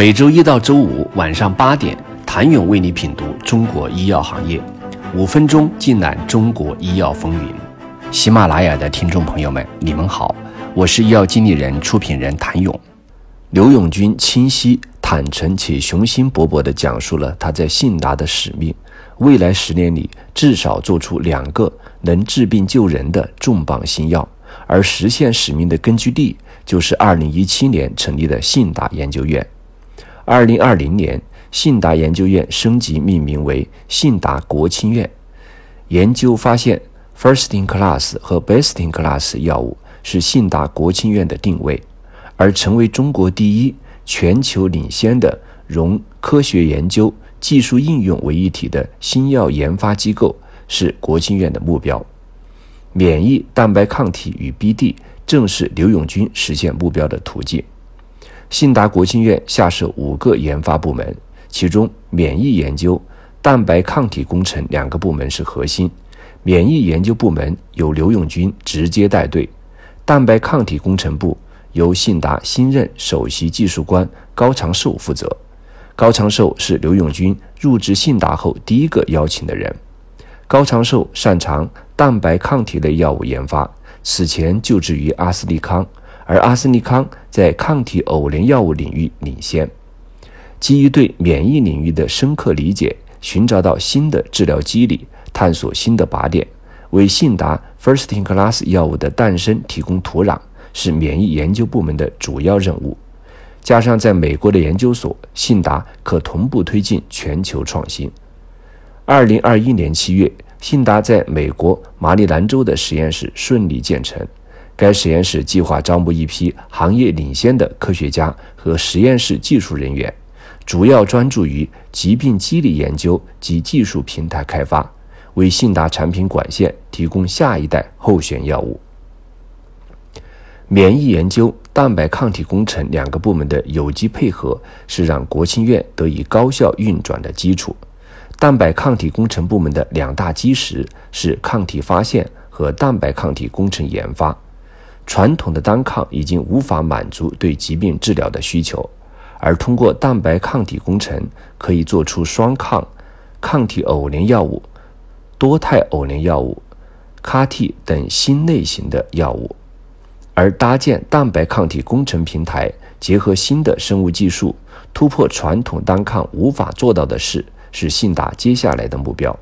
每周一到周五晚上八点，谭勇为你品读中国医药行业，五分钟尽览中国医药风云。喜马拉雅的听众朋友们，你们好，我是医药经理人、出品人谭勇。刘永军清晰、坦诚且雄心勃勃地讲述了他在信达的使命：未来十年里至少做出两个能治病救人的重磅新药，而实现使命的根据地就是2017年成立的信达研究院。二零二零年，信达研究院升级命名为信达国青院。研究发现，First in Class 和 Best in Class 药物是信达国青院的定位，而成为中国第一、全球领先的融科学研究、技术应用为一体的新药研发机构是国青院的目标。免疫蛋白抗体与 BD 正是刘永军实现目标的途径。信达国青院下设五个研发部门，其中免疫研究、蛋白抗体工程两个部门是核心。免疫研究部门由刘永军直接带队，蛋白抗体工程部由信达新任首席技术官高长寿负责。高长寿是刘永军入职信达后第一个邀请的人。高长寿擅长蛋白抗体类药物研发，此前就职于阿斯利康。而阿斯利康在抗体偶联药物领域领先，基于对免疫领域的深刻理解，寻找到新的治疗机理，探索新的靶点，为信达 First in Class 药物的诞生提供土壤，是免疫研究部门的主要任务。加上在美国的研究所，信达可同步推进全球创新。二零二一年七月，信达在美国马里兰州的实验室顺利建成。该实验室计划招募一批行业领先的科学家和实验室技术人员，主要专注于疾病机理研究及技术平台开发，为信达产品管线提供下一代候选药物。免疫研究、蛋白抗体工程两个部门的有机配合，是让国庆院得以高效运转的基础。蛋白抗体工程部门的两大基石是抗体发现和蛋白抗体工程研发。传统的单抗已经无法满足对疾病治疗的需求，而通过蛋白抗体工程，可以做出双抗、抗体偶联药物、多肽偶联药物、CAR-T 等新类型的药物。而搭建蛋白抗体工程平台，结合新的生物技术，突破传统单抗无法做到的事，是信达接下来的目标。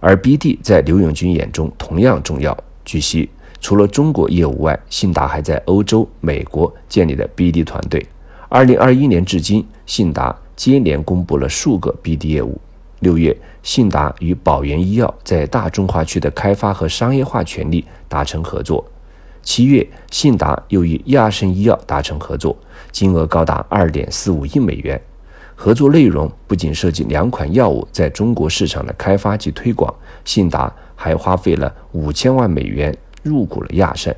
而 BD 在刘永军眼中同样重要。据悉。除了中国业务外，信达还在欧洲、美国建立了 BD 团队。二零二一年至今，信达接连公布了数个 BD 业务。六月，信达与宝源医药在大中华区的开发和商业化权利达成合作。七月，信达又与亚盛医药达成合作，金额高达二点四五亿美元。合作内容不仅涉及两款药物在中国市场的开发及推广，信达还花费了五千万美元。入股了亚盛。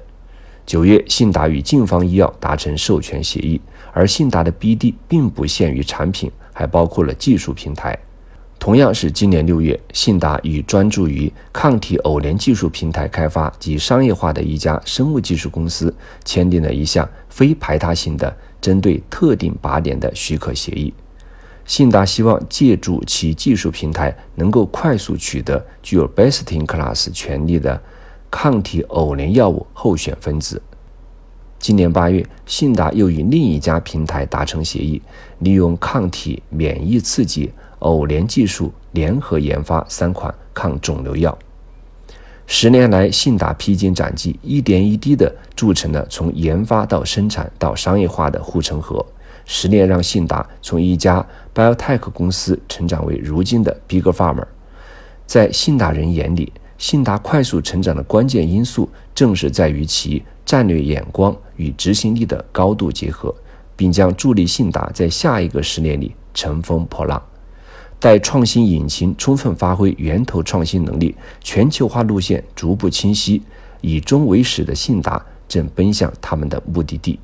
九月，信达与晋方医药达成授权协议，而信达的 BD 并不限于产品，还包括了技术平台。同样是今年六月，信达与专注于抗体偶联技术平台开发及商业化的一家生物技术公司签订了一项非排他性的针对特定靶点的许可协议。信达希望借助其技术平台，能够快速取得具有 Best in Class 权利的。抗体偶联药物候选分子。今年八月，信达又与另一家平台达成协议，利用抗体免疫刺激偶联技术联合研发三款抗肿瘤药。十年来，信达披荆斩棘，一点一滴地筑成了从研发到生产到商业化的护城河。十年让信达从一家 biotech 公司成长为如今的 big pharma。在信达人眼里，信达快速成长的关键因素，正是在于其战略眼光与执行力的高度结合，并将助力信达在下一个十年里乘风破浪。待创新引擎充分发挥源头创新能力，全球化路线逐步清晰，以终为始的信达正奔向他们的目的地。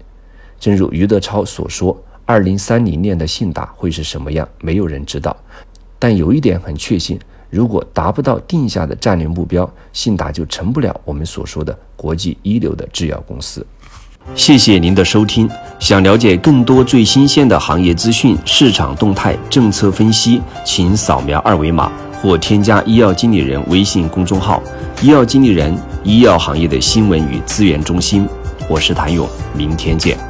正如余德超所说：“二零三零年的信达会是什么样？没有人知道。但有一点很确信。”如果达不到定下的战略目标，信达就成不了我们所说的国际一流的制药公司。谢谢您的收听。想了解更多最新鲜的行业资讯、市场动态、政策分析，请扫描二维码或添加医药经理人微信公众号“医药经理人”——医药行业的新闻与资源中心。我是谭勇，明天见。